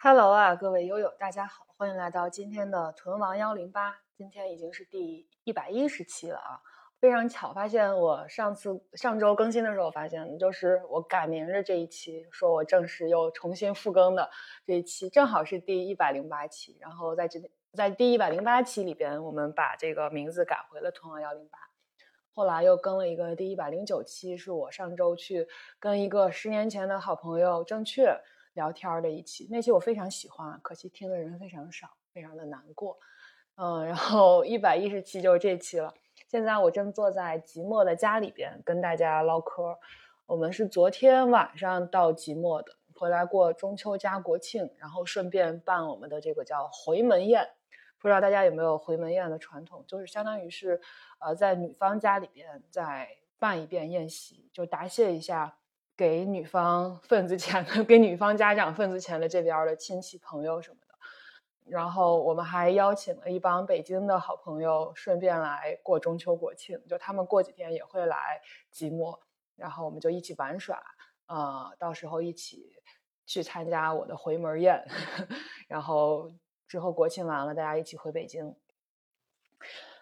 Hello 啊，各位友友，大家好，欢迎来到今天的屯王幺零八。今天已经是第一百一十期了啊，非常巧，发现我上次上周更新的时候，发现就是我改名的这一期，说我正式又重新复更的这一期，正好是第一百零八期。然后在这在第一百零八期里边，我们把这个名字改回了屯王幺零八。后来又更了一个第一百零九期，是我上周去跟一个十年前的好朋友正确聊天的一期。那期我非常喜欢，可惜听的人非常少，非常的难过。嗯，然后一百一十期就是这期了。现在我正坐在即墨的家里边跟大家唠嗑。我们是昨天晚上到即墨的，回来过中秋加国庆，然后顺便办我们的这个叫回门宴。不知道大家有没有回门宴的传统，就是相当于是，呃，在女方家里边再办一遍宴席，就答谢一下给女方份子钱的、给女方家长份子钱的这边的亲戚朋友什么的。然后我们还邀请了一帮北京的好朋友，顺便来过中秋国庆，就他们过几天也会来即墨，然后我们就一起玩耍，呃，到时候一起去参加我的回门宴，然后。之后国庆完了，大家一起回北京。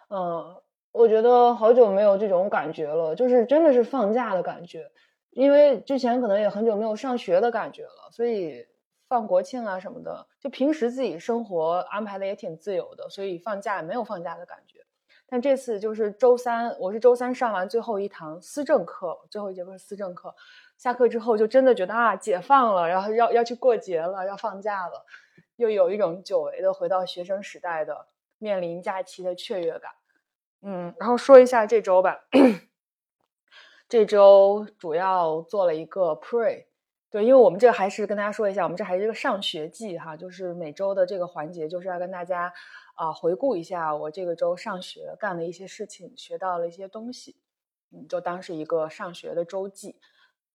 嗯，我觉得好久没有这种感觉了，就是真的是放假的感觉。因为之前可能也很久没有上学的感觉了，所以放国庆啊什么的，就平时自己生活安排的也挺自由的，所以放假也没有放假的感觉。但这次就是周三，我是周三上完最后一堂思政课，最后一节课是思政课，下课之后就真的觉得啊，解放了，然后要要去过节了，要放假了。又有一种久违的回到学生时代的面临假期的雀跃感，嗯，然后说一下这周吧。这周主要做了一个 pre，对，因为我们这还是跟大家说一下，我们这还是一个上学季哈，就是每周的这个环节就是要跟大家啊回顾一下我这个周上学干的一些事情，学到了一些东西，嗯，就当是一个上学的周记，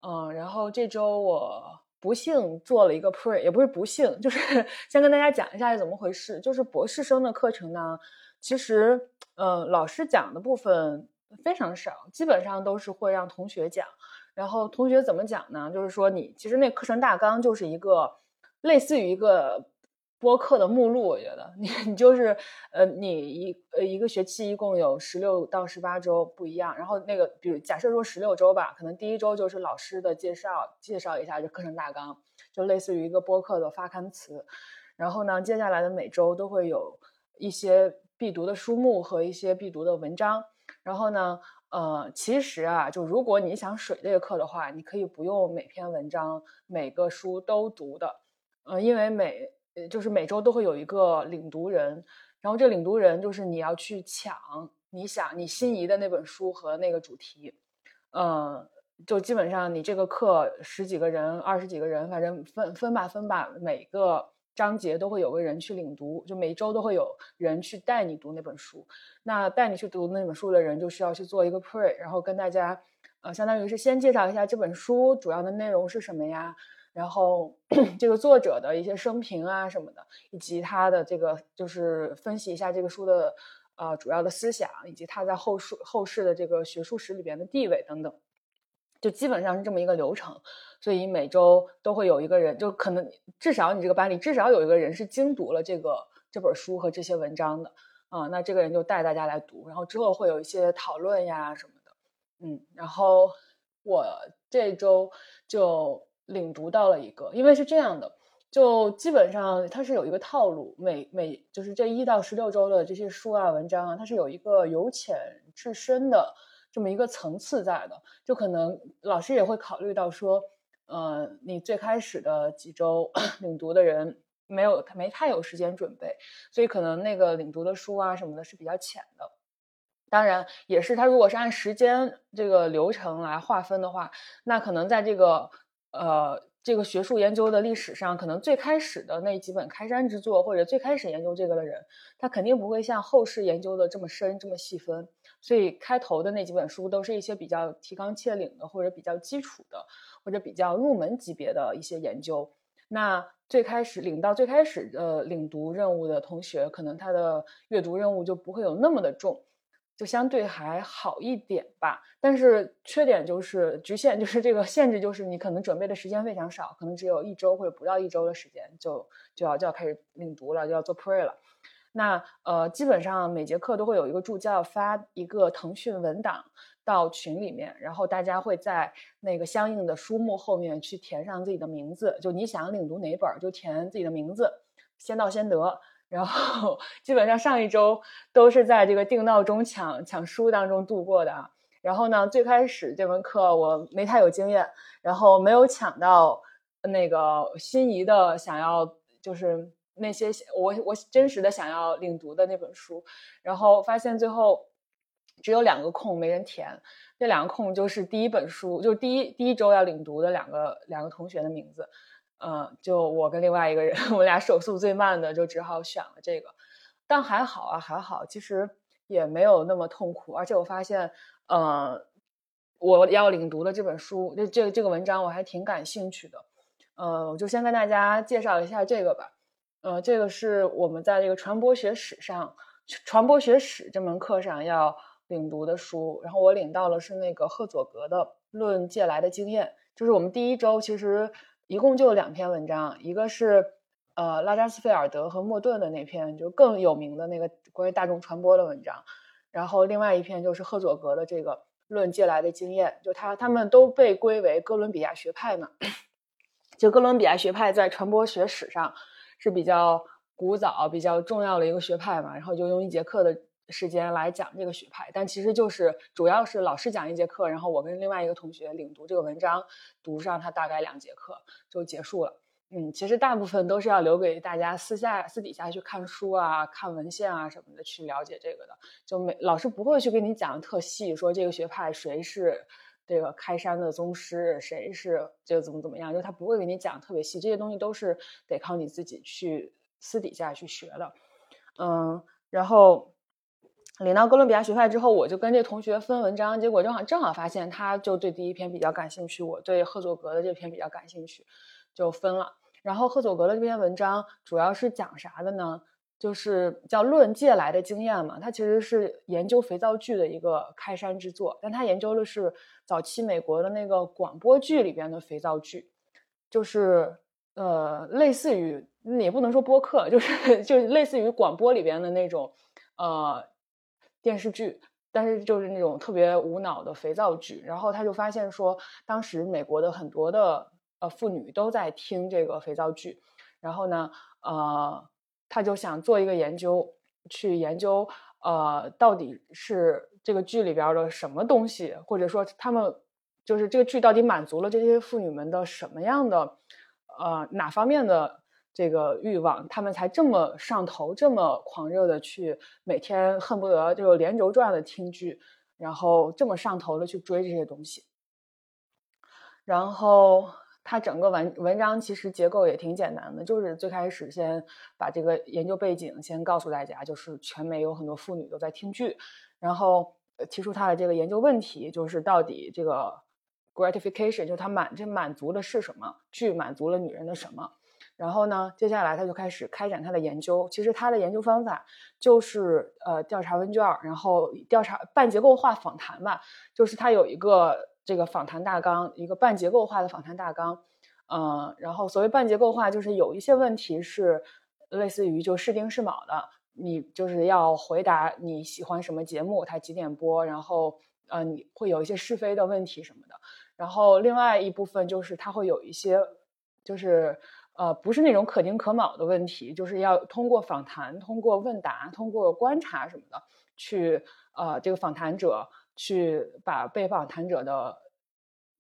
嗯，然后这周我。不幸做了一个 pre，也不是不幸，就是 先跟大家讲一下是怎么回事。就是博士生的课程呢，其实，嗯，老师讲的部分非常少，基本上都是会让同学讲。然后同学怎么讲呢？就是说你其实那课程大纲就是一个类似于一个。播客的目录，我觉得 你你就是，呃，你一呃一个学期一共有十六到十八周不一样，然后那个比如假设说十六周吧，可能第一周就是老师的介绍，介绍一下这课程大纲，就类似于一个播客的发刊词，然后呢，接下来的每周都会有一些必读的书目和一些必读的文章，然后呢，呃，其实啊，就如果你想水这个课的话，你可以不用每篇文章每个书都读的，呃，因为每，就是每周都会有一个领读人，然后这领读人就是你要去抢你想你心仪的那本书和那个主题，嗯，就基本上你这个课十几个人、二十几个人，反正分分吧分吧，每个章节都会有个人去领读，就每周都会有人去带你读那本书。那带你去读那本书的人就需要去做一个 pre，然后跟大家，呃，相当于是先介绍一下这本书主要的内容是什么呀。然后 这个作者的一些生平啊什么的，以及他的这个就是分析一下这个书的呃主要的思想，以及他在后书后世的这个学术史里边的地位等等，就基本上是这么一个流程。所以每周都会有一个人，就可能至少你这个班里至少有一个人是精读了这个这本书和这些文章的啊，那这个人就带大家来读，然后之后会有一些讨论呀什么的，嗯，然后我这周就。领读到了一个，因为是这样的，就基本上它是有一个套路，每每就是这一到十六周的这些书啊、文章啊，它是有一个由浅至深的这么一个层次在的。就可能老师也会考虑到说，呃，你最开始的几周 领读的人没有他没太有时间准备，所以可能那个领读的书啊什么的是比较浅的。当然，也是他如果是按时间这个流程来划分的话，那可能在这个。呃，这个学术研究的历史上，可能最开始的那几本开山之作，或者最开始研究这个的人，他肯定不会像后世研究的这么深、这么细分。所以开头的那几本书都是一些比较提纲挈领的，或者比较基础的，或者比较入门级别的一些研究。那最开始领到最开始的领读任务的同学，可能他的阅读任务就不会有那么的重。就相对还好一点吧。但是缺点就是局限，就是这个限制，就是你可能准备的时间非常少，可能只有一周或者不到一周的时间，就就要就要开始领读了，就要做 pre 了。那呃，基本上每节课都会有一个助教发一个腾讯文档到群里面，然后大家会在那个相应的书目后面去填上自己的名字，就你想领读哪本就填自己的名字，先到先得。然后 基本上上一周都是在这个定闹钟抢抢书当中度过的。然后呢，最开始这门课我没太有经验，然后没有抢到那个心仪的想要就是。那些我我真实的想要领读的那本书，然后发现最后只有两个空没人填，这两个空就是第一本书，就第一第一周要领读的两个两个同学的名字，嗯，就我跟另外一个人，我们俩手速最慢的就只好选了这个，但还好啊，还好，其实也没有那么痛苦，而且我发现，呃，我要领读的这本书，这这这个文章我还挺感兴趣的，呃，我就先跟大家介绍一下这个吧。呃，这个是我们在这个传播学史上，传播学史这门课上要领读的书。然后我领到了是那个赫佐格的《论借来的经验》，就是我们第一周其实一共就两篇文章，一个是呃拉扎斯菲尔德和莫顿的那篇，就更有名的那个关于大众传播的文章。然后另外一篇就是赫佐格的这个《论借来的经验》，就他他们都被归为哥伦比亚学派嘛，就哥伦比亚学派在传播学史上。是比较古早、比较重要的一个学派嘛，然后就用一节课的时间来讲这个学派，但其实就是主要是老师讲一节课，然后我跟另外一个同学领读这个文章，读上它大概两节课就结束了。嗯，其实大部分都是要留给大家私下、私底下去看书啊、看文献啊什么的去了解这个的，就没老师不会去跟你讲的特细，说这个学派谁是。这个开山的宗师谁是就怎么怎么样，就他不会给你讲特别细，这些东西都是得靠你自己去私底下去学的。嗯，然后领到哥伦比亚学派之后，我就跟这同学分文章，结果正好正好发现他就对第一篇比较感兴趣，我对赫佐格的这篇比较感兴趣，就分了。然后赫佐格的这篇文章主要是讲啥的呢？就是叫《论借来的经验》嘛，它其实是研究肥皂剧的一个开山之作，但它研究的是早期美国的那个广播剧里边的肥皂剧，就是呃，类似于也不能说播客，就是 就类似于广播里边的那种呃电视剧，但是就是那种特别无脑的肥皂剧。然后他就发现说，当时美国的很多的呃妇女都在听这个肥皂剧，然后呢，呃。他就想做一个研究，去研究，呃，到底是这个剧里边的什么东西，或者说他们就是这个剧到底满足了这些妇女们的什么样的，呃，哪方面的这个欲望，他们才这么上头，这么狂热的去每天恨不得就连轴转的听剧，然后这么上头的去追这些东西，然后。它整个文文章其实结构也挺简单的，就是最开始先把这个研究背景先告诉大家，就是全美有很多妇女都在听剧，然后提出他的这个研究问题，就是到底这个 gratification 就他满这满足的是什么？剧满足了女人的什么？然后呢，接下来他就开始开展他的研究。其实他的研究方法就是呃调查问卷，然后调查半结构化访谈吧，就是他有一个。这个访谈大纲，一个半结构化的访谈大纲，嗯，然后所谓半结构化，就是有一些问题是类似于就是定是卯的，你就是要回答你喜欢什么节目，它几点播，然后呃，你会有一些是非的问题什么的，然后另外一部分就是它会有一些就是呃不是那种可丁可卯的问题，就是要通过访谈、通过问答、通过观察什么的去呃这个访谈者。去把被访谈者的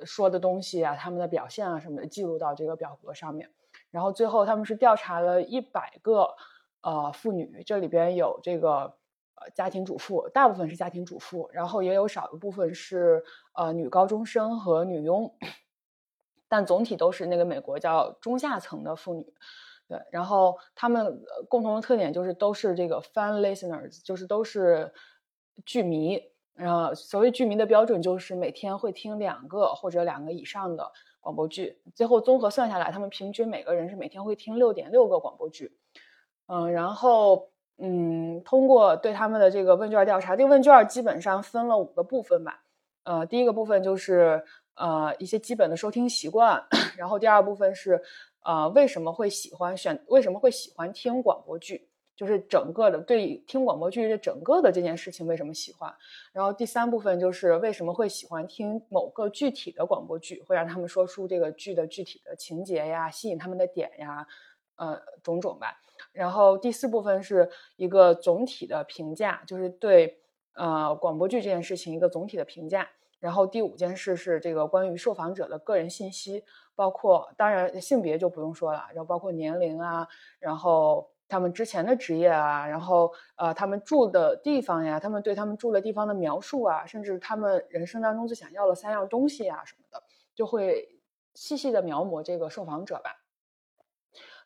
说的东西啊，他们的表现啊什么的记录到这个表格上面，然后最后他们是调查了一百个呃妇女，这里边有这个呃家庭主妇，大部分是家庭主妇，然后也有少一部分是呃女高中生和女佣，但总体都是那个美国叫中下层的妇女，对，然后他们共同的特点就是都是这个 fan listeners，就是都是剧迷。然后，所谓剧迷的标准就是每天会听两个或者两个以上的广播剧。最后综合算下来，他们平均每个人是每天会听六点六个广播剧。嗯，然后，嗯，通过对他们的这个问卷调查，这个问卷基本上分了五个部分吧。呃，第一个部分就是呃一些基本的收听习惯，然后第二部分是呃为什么会喜欢选，为什么会喜欢听广播剧。就是整个的对听广播剧这整个的这件事情为什么喜欢，然后第三部分就是为什么会喜欢听某个具体的广播剧，会让他们说出这个剧的具体的情节呀，吸引他们的点呀，呃，种种吧。然后第四部分是一个总体的评价，就是对呃广播剧这件事情一个总体的评价。然后第五件事是这个关于受访者的个人信息，包括当然性别就不用说了，然后包括年龄啊，然后。他们之前的职业啊，然后呃，他们住的地方呀，他们对他们住的地方的描述啊，甚至他们人生当中最想要的三样东西啊什么的，就会细细的描摹这个受访者吧。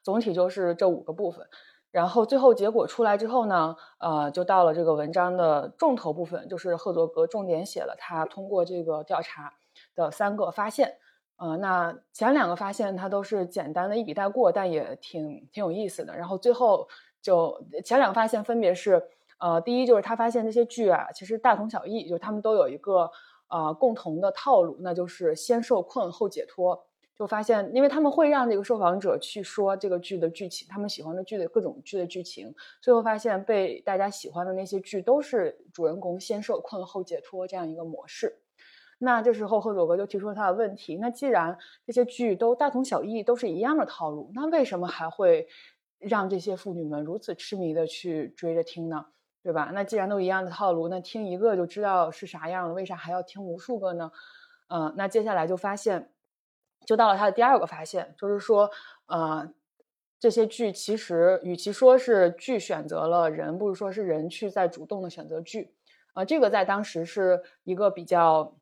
总体就是这五个部分，然后最后结果出来之后呢，呃，就到了这个文章的重头部分，就是赫佐格重点写了他通过这个调查的三个发现。呃，那前两个发现它都是简单的一笔带过，但也挺挺有意思的。然后最后就前两个发现分别是，呃，第一就是他发现这些剧啊，其实大同小异，就他们都有一个呃共同的套路，那就是先受困后解脱。就发现，因为他们会让这个受访者去说这个剧的剧情，他们喜欢的剧的各种剧的剧情，最后发现被大家喜欢的那些剧都是主人公先受困后解脱这样一个模式。那这时候赫佐格就提出了他的问题：那既然这些剧都大同小异，都是一样的套路，那为什么还会让这些妇女们如此痴迷的去追着听呢？对吧？那既然都一样的套路，那听一个就知道是啥样了，为啥还要听无数个呢？嗯，那接下来就发现，就到了他的第二个发现，就是说，呃，这些剧其实与其说是剧选择了人，不如说是人去在主动的选择剧。啊，这个在当时是一个比较。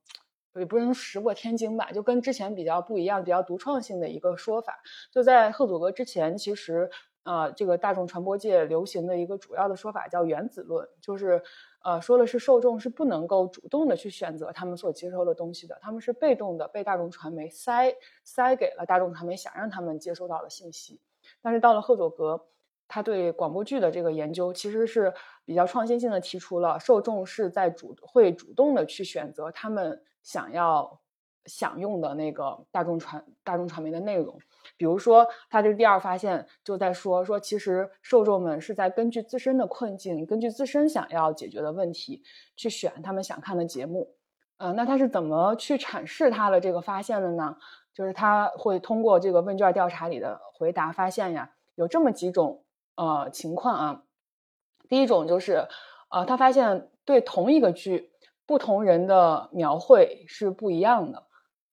也不能石破天惊吧，就跟之前比较不一样、比较独创性的一个说法。就在赫佐格之前，其实呃，这个大众传播界流行的一个主要的说法叫原子论，就是呃，说的是受众是不能够主动的去选择他们所接收的东西的，他们是被动的被大众传媒塞塞给了大众传媒想让他们接收到的信息。但是到了赫佐格。他对广播剧的这个研究其实是比较创新性的，提出了受众是在主会主动的去选择他们想要享用的那个大众传大众传媒的内容。比如说，他这个第二发现就在说说，其实受众们是在根据自身的困境，根据自身想要解决的问题去选他们想看的节目。嗯，那他是怎么去阐释他的这个发现的呢？就是他会通过这个问卷调查里的回答发现呀，有这么几种。呃，情况啊，第一种就是，呃，他发现对同一个剧，不同人的描绘是不一样的，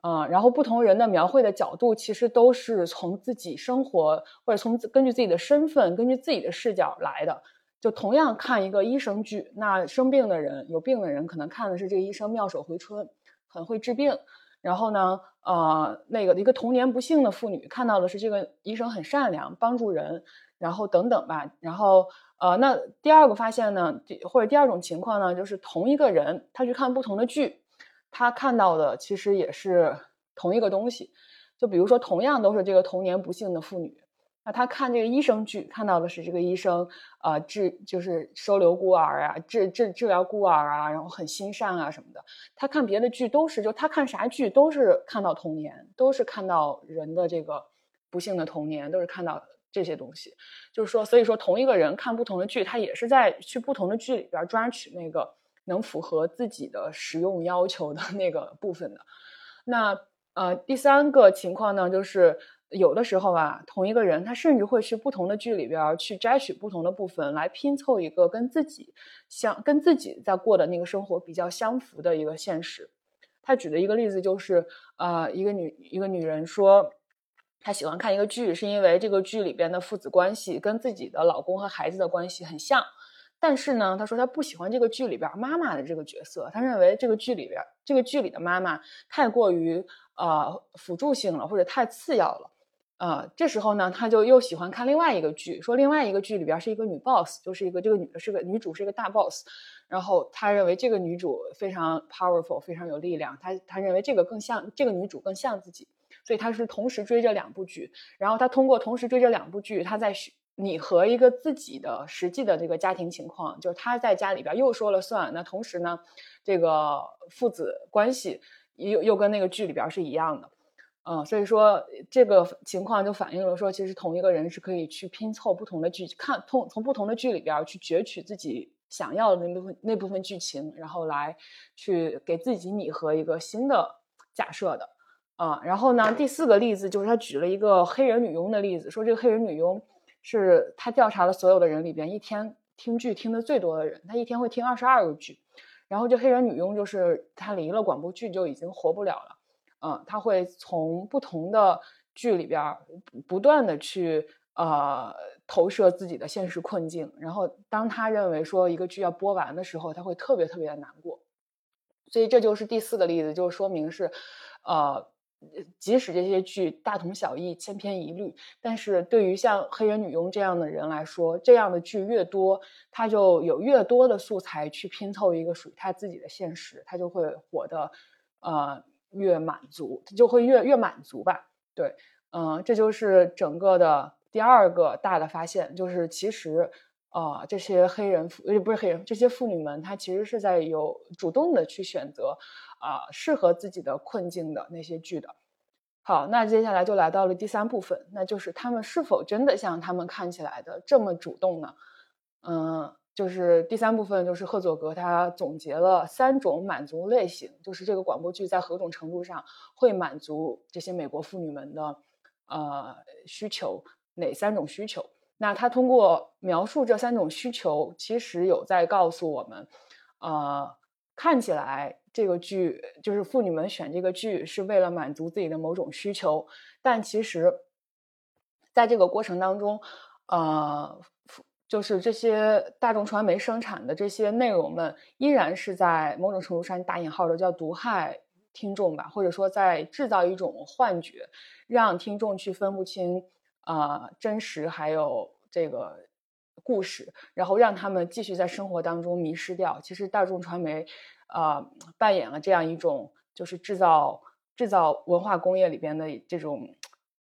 啊，然后不同人的描绘的角度其实都是从自己生活或者从根据自己的身份，根据自己的视角来的。就同样看一个医生剧，那生病的人有病的人可能看的是这个医生妙手回春，很会治病，然后呢，呃，那个一个童年不幸的妇女看到的是这个医生很善良，帮助人。然后等等吧，然后呃，那第二个发现呢，第或者第二种情况呢，就是同一个人他去看不同的剧，他看到的其实也是同一个东西。就比如说，同样都是这个童年不幸的妇女，那他看这个医生剧，看到的是这个医生啊治就是收留孤儿啊，治治治疗孤儿啊，然后很心善啊什么的。他看别的剧都是，就他看啥剧都是看到童年，都是看到人的这个不幸的童年，都是看到。这些东西，就是说，所以说，同一个人看不同的剧，他也是在去不同的剧里边抓取那个能符合自己的使用要求的 那个部分的。那呃，第三个情况呢，就是有的时候啊，同一个人他甚至会去不同的剧里边去摘取不同的部分来拼凑一个跟自己相、跟自己在过的那个生活比较相符的一个现实。他举的一个例子就是，呃，一个女一个女人说。她喜欢看一个剧，是因为这个剧里边的父子关系跟自己的老公和孩子的关系很像。但是呢，她说她不喜欢这个剧里边妈妈的这个角色，她认为这个剧里边这个剧里的妈妈太过于呃辅助性了，或者太次要了。呃，这时候呢，她就又喜欢看另外一个剧，说另外一个剧里边是一个女 boss，就是一个这个女的是个女主，是一个大 boss。然后她认为这个女主非常 powerful，非常有力量。她她认为这个更像这个女主更像自己。所以他是同时追这两部剧，然后他通过同时追这两部剧，他在拟合一个自己的实际的这个家庭情况，就是他在家里边又说了算。那同时呢，这个父子关系又又跟那个剧里边是一样的，嗯，所以说这个情况就反映了说，其实同一个人是可以去拼凑不同的剧，看从从不同的剧里边去攫取自己想要的那部分那部分剧情，然后来去给自己拟合一个新的假设的。啊，然后呢，第四个例子就是他举了一个黑人女佣的例子，说这个黑人女佣是他调查了所有的人里边一天听剧听的最多的人，他一天会听二十二个剧。然后这黑人女佣就是她离了广播剧就已经活不了了，嗯，她会从不同的剧里边不断的去呃投射自己的现实困境，然后当他认为说一个剧要播完的时候，他会特别特别的难过。所以这就是第四个例子，就说明是呃。即使这些剧大同小异、千篇一律，但是对于像黑人女佣这样的人来说，这样的剧越多，他就有越多的素材去拼凑一个属于他自己的现实，他就会活得呃越满足，她就会越越满足吧。对，嗯，这就是整个的第二个大的发现，就是其实呃这些黑人妇呃不是黑人，这些妇女们她其实是在有主动的去选择。啊，适合自己的困境的那些剧的，好，那接下来就来到了第三部分，那就是他们是否真的像他们看起来的这么主动呢？嗯，就是第三部分，就是赫佐格他总结了三种满足类型，就是这个广播剧在何种程度上会满足这些美国妇女们的呃需求，哪三种需求？那他通过描述这三种需求，其实有在告诉我们，呃，看起来。这个剧就是妇女们选这个剧是为了满足自己的某种需求，但其实，在这个过程当中，呃，就是这些大众传媒生产的这些内容们，依然是在某种程度上打引号的叫毒害听众吧，或者说在制造一种幻觉，让听众去分不清啊真实还有这个故事，然后让他们继续在生活当中迷失掉。其实大众传媒。呃，扮演了这样一种，就是制造制造文化工业里边的这种，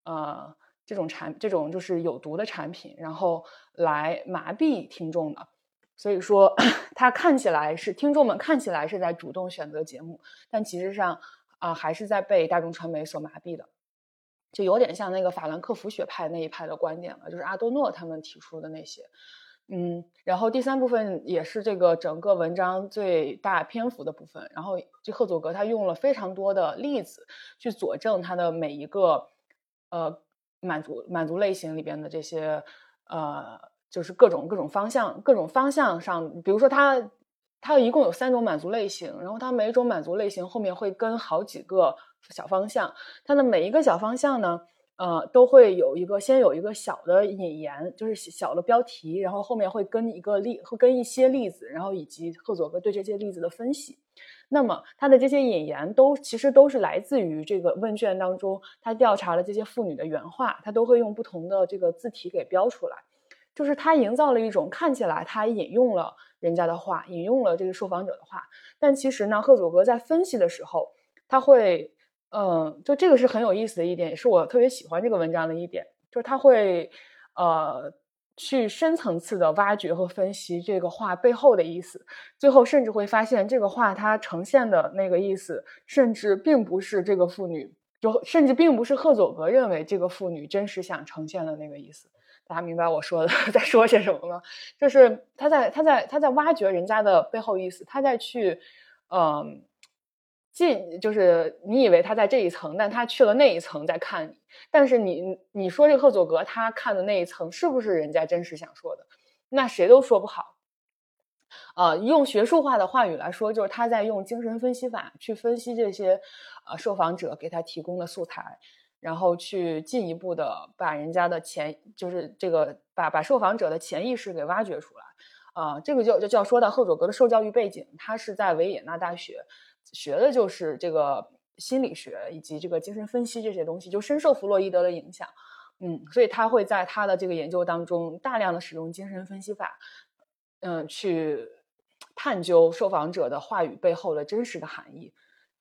呃，这种产这种就是有毒的产品，然后来麻痹听众的。所以说，它看起来是听众们看起来是在主动选择节目，但其实上啊，还是在被大众传媒所麻痹的。就有点像那个法兰克福学派那一派的观点了，就是阿多诺他们提出的那些。嗯，然后第三部分也是这个整个文章最大篇幅的部分。然后这赫佐格他用了非常多的例子去佐证他的每一个呃满足满足类型里边的这些呃就是各种各种方向各种方向上，比如说他他一共有三种满足类型，然后他每种满足类型后面会跟好几个小方向，它的每一个小方向呢。呃，都会有一个先有一个小的引言，就是小的标题，然后后面会跟一个例，会跟一些例子，然后以及赫佐格对这些例子的分析。那么他的这些引言都其实都是来自于这个问卷当中，他调查了这些妇女的原话，他都会用不同的这个字体给标出来，就是他营造了一种看起来他引用了人家的话，引用了这个受访者的话，但其实呢，赫佐格在分析的时候，他会。嗯，就这个是很有意思的一点，也是我特别喜欢这个文章的一点，就是他会呃去深层次的挖掘和分析这个话背后的意思，最后甚至会发现这个话它呈现的那个意思，甚至并不是这个妇女，就甚至并不是赫佐格认为这个妇女真实想呈现的那个意思。大家明白我说的 在说些什么吗？就是他在他在他在挖掘人家的背后意思，他在去嗯。进就是你以为他在这一层，但他去了那一层在看你。但是你你说这赫佐格他看的那一层是不是人家真实想说的？那谁都说不好。呃，用学术化的话语来说，就是他在用精神分析法去分析这些呃受访者给他提供的素材，然后去进一步的把人家的潜就是这个把把受访者的潜意识给挖掘出来。啊，这个就就就要说到赫佐格的受教育背景，他是在维也纳大学。学的就是这个心理学以及这个精神分析这些东西，就深受弗洛伊德的影响，嗯，所以他会在他的这个研究当中大量的使用精神分析法，嗯，去探究受访者的话语背后的真实的含义。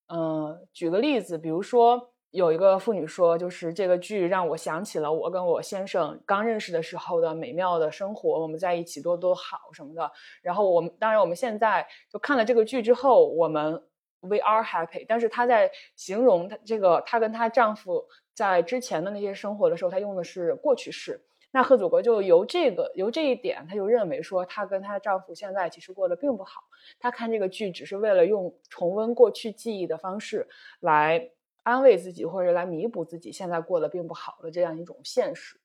嗯，举个例子，比如说，有一个妇女说，就是这个剧让我想起了我跟我先生刚认识的时候的美妙的生活，我们在一起多多好什么的。然后我们当然我们现在就看了这个剧之后，我们 we are happy。但是她在形容她这个她跟她丈夫在之前的那些生活的时候，她用的是过去式。那贺祖国就由这个由这一点，她就认为说她跟她丈夫现在其实过得并不好。她看这个剧只是为了用重温过去记忆的方式来。安慰自己，或者来弥补自己现在过得并不好的这样一种现实，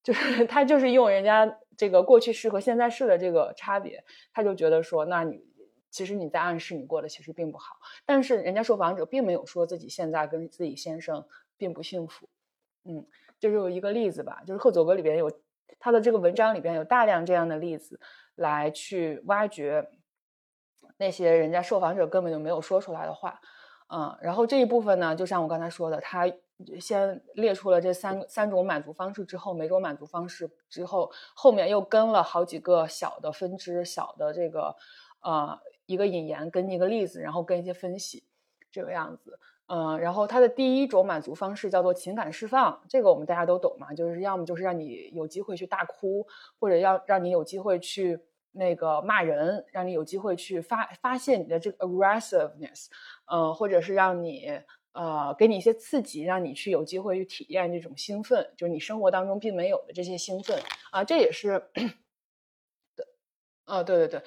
就是 他就是用人家这个过去式和现在式的这个差别，他就觉得说，那你其实你在暗示你过得其实并不好。但是人家受访者并没有说自己现在跟自己先生并不幸福。嗯，就是有一个例子吧，就是赫佐格里边有他的这个文章里边有大量这样的例子来去挖掘那些人家受访者根本就没有说出来的话。嗯，然后这一部分呢，就像我刚才说的，他先列出了这三三种满足方式之后，每种满足方式之后，后面又跟了好几个小的分支、小的这个呃一个引言跟一个例子，然后跟一些分析，这个样子。嗯，然后它的第一种满足方式叫做情感释放，这个我们大家都懂嘛，就是要么就是让你有机会去大哭，或者要让你有机会去。那个骂人，让你有机会去发发泄你的这个 aggressiveness，呃，或者是让你呃给你一些刺激，让你去有机会去体验这种兴奋，就是你生活当中并没有的这些兴奋啊，这也是 对，啊，对对对，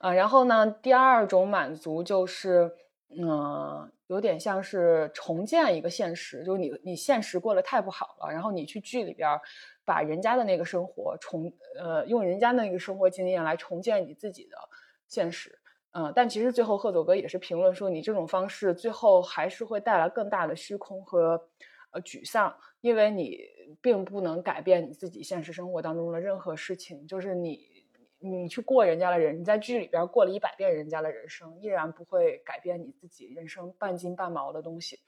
啊，然后呢，第二种满足就是，嗯，有点像是重建一个现实，就是你你现实过得太不好了，然后你去剧里边。把人家的那个生活重，呃，用人家那个生活经验来重建你自己的现实，嗯，但其实最后贺佐格也是评论说，你这种方式最后还是会带来更大的虚空和呃沮丧，因为你并不能改变你自己现实生活当中的任何事情，就是你你去过人家的人，你在剧里边过了一百遍人家的人生，依然不会改变你自己人生半斤半毛的东西。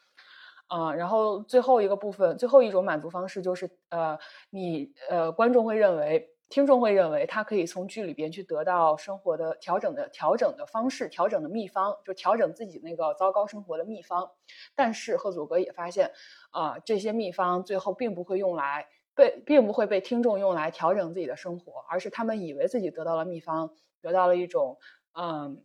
啊，然后最后一个部分，最后一种满足方式就是，呃，你呃，观众会认为，听众会认为，他可以从剧里边去得到生活的调整的调整的方式，调整的秘方，就调整自己那个糟糕生活的秘方。但是赫祖格也发现，啊，这些秘方最后并不会用来被，并不会被听众用来调整自己的生活，而是他们以为自己得到了秘方，得到了一种，嗯。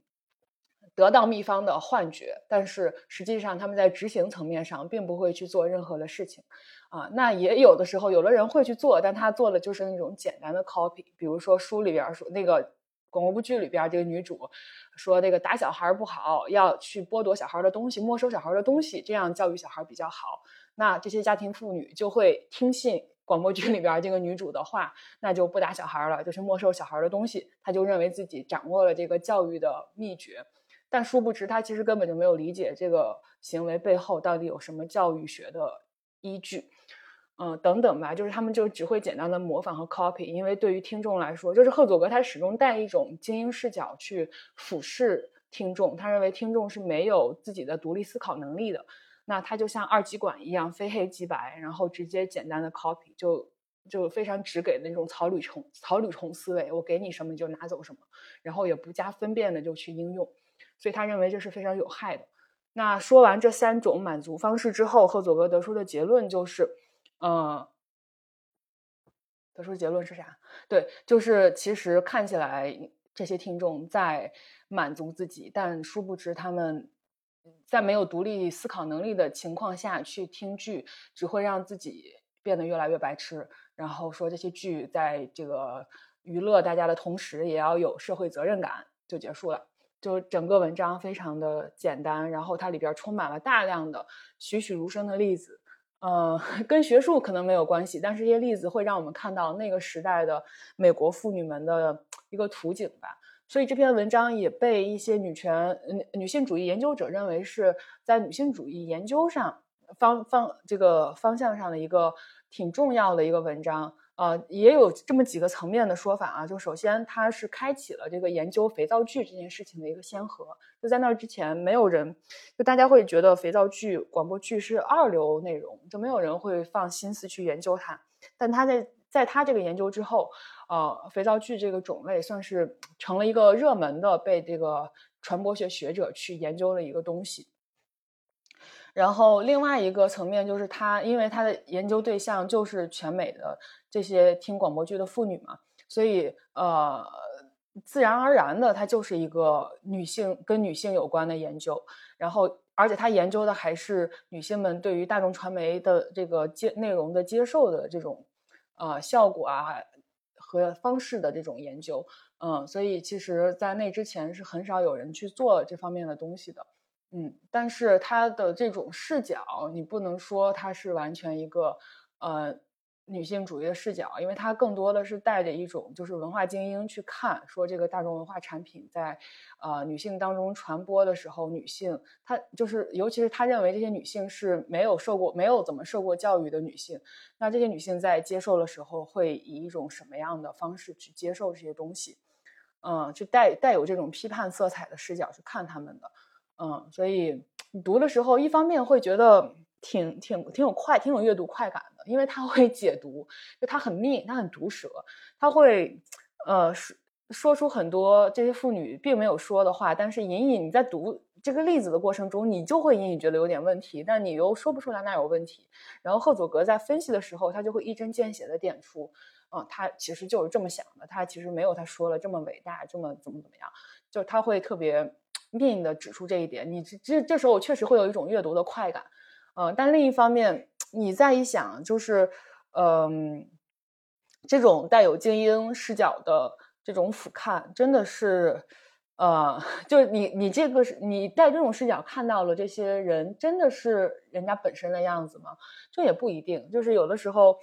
得到秘方的幻觉，但是实际上他们在执行层面上并不会去做任何的事情，啊，那也有的时候有的人会去做，但他做的就是那种简单的 copy，比如说书里边说那个广播剧里边这个女主说那个打小孩不好，要去剥夺小孩的东西，没收小孩的东西，这样教育小孩比较好。那这些家庭妇女就会听信广播剧里边这个女主的话，那就不打小孩了，就是没收小孩的东西，他就认为自己掌握了这个教育的秘诀。但殊不知，他其实根本就没有理解这个行为背后到底有什么教育学的依据，嗯，等等吧。就是他们就只会简单的模仿和 copy，因为对于听众来说，就是赫佐格他始终带一种精英视角去俯视听众，他认为听众是没有自己的独立思考能力的。那他就像二极管一样，非黑即白，然后直接简单的 copy，就就非常直给那种草履虫草履虫思维，我给你什么你就拿走什么，然后也不加分辨的就去应用。所以他认为这是非常有害的。那说完这三种满足方式之后，赫佐格得出的结论就是，呃，得出结论是啥？对，就是其实看起来这些听众在满足自己，但殊不知他们在没有独立思考能力的情况下去听剧，只会让自己变得越来越白痴。然后说这些剧在这个娱乐大家的同时，也要有社会责任感，就结束了。就整个文章非常的简单，然后它里边充满了大量的栩栩如生的例子，呃，跟学术可能没有关系，但是这些例子会让我们看到那个时代的美国妇女们的一个图景吧。所以这篇文章也被一些女权、女性主义研究者认为是在女性主义研究上方方这个方向上的一个挺重要的一个文章。呃，也有这么几个层面的说法啊。就首先，它是开启了这个研究肥皂剧这件事情的一个先河。就在那之前，没有人，就大家会觉得肥皂剧、广播剧是二流内容，就没有人会放心思去研究它。但他在在他这个研究之后，呃，肥皂剧这个种类算是成了一个热门的，被这个传播学学者去研究的一个东西。然后另外一个层面就是他，因为他的研究对象就是全美的这些听广播剧的妇女嘛，所以呃，自然而然的，它就是一个女性跟女性有关的研究。然后，而且他研究的还是女性们对于大众传媒的这个接内容的接受的这种呃效果啊和方式的这种研究。嗯，所以其实，在那之前是很少有人去做这方面的东西的。嗯，但是他的这种视角，你不能说他是完全一个呃女性主义的视角，因为它更多的是带着一种就是文化精英去看，说这个大众文化产品在呃女性当中传播的时候，女性她就是尤其是他认为这些女性是没有受过没有怎么受过教育的女性，那这些女性在接受的时候会以一种什么样的方式去接受这些东西？嗯，就带带有这种批判色彩的视角去看他们的。嗯，所以你读的时候，一方面会觉得挺挺挺有快，挺有阅读快感的，因为他会解读，就他很密，他很毒舌，他会呃说说出很多这些妇女并没有说的话，但是隐隐你在读这个例子的过程中，你就会隐隐觉得有点问题，但你又说不出来哪有问题。然后赫佐格在分析的时候，他就会一针见血的点出，嗯，他其实就是这么想的，他其实没有他说了这么伟大，这么怎么怎么样，就他会特别。命的指出这一点，你这这时候我确实会有一种阅读的快感，嗯，但另一方面，你再一想，就是，嗯，这种带有精英视角的这种俯瞰，真的是，呃，就是你你这个是你带这种视角看到了这些人，真的是人家本身的样子吗？这也不一定，就是有的时候，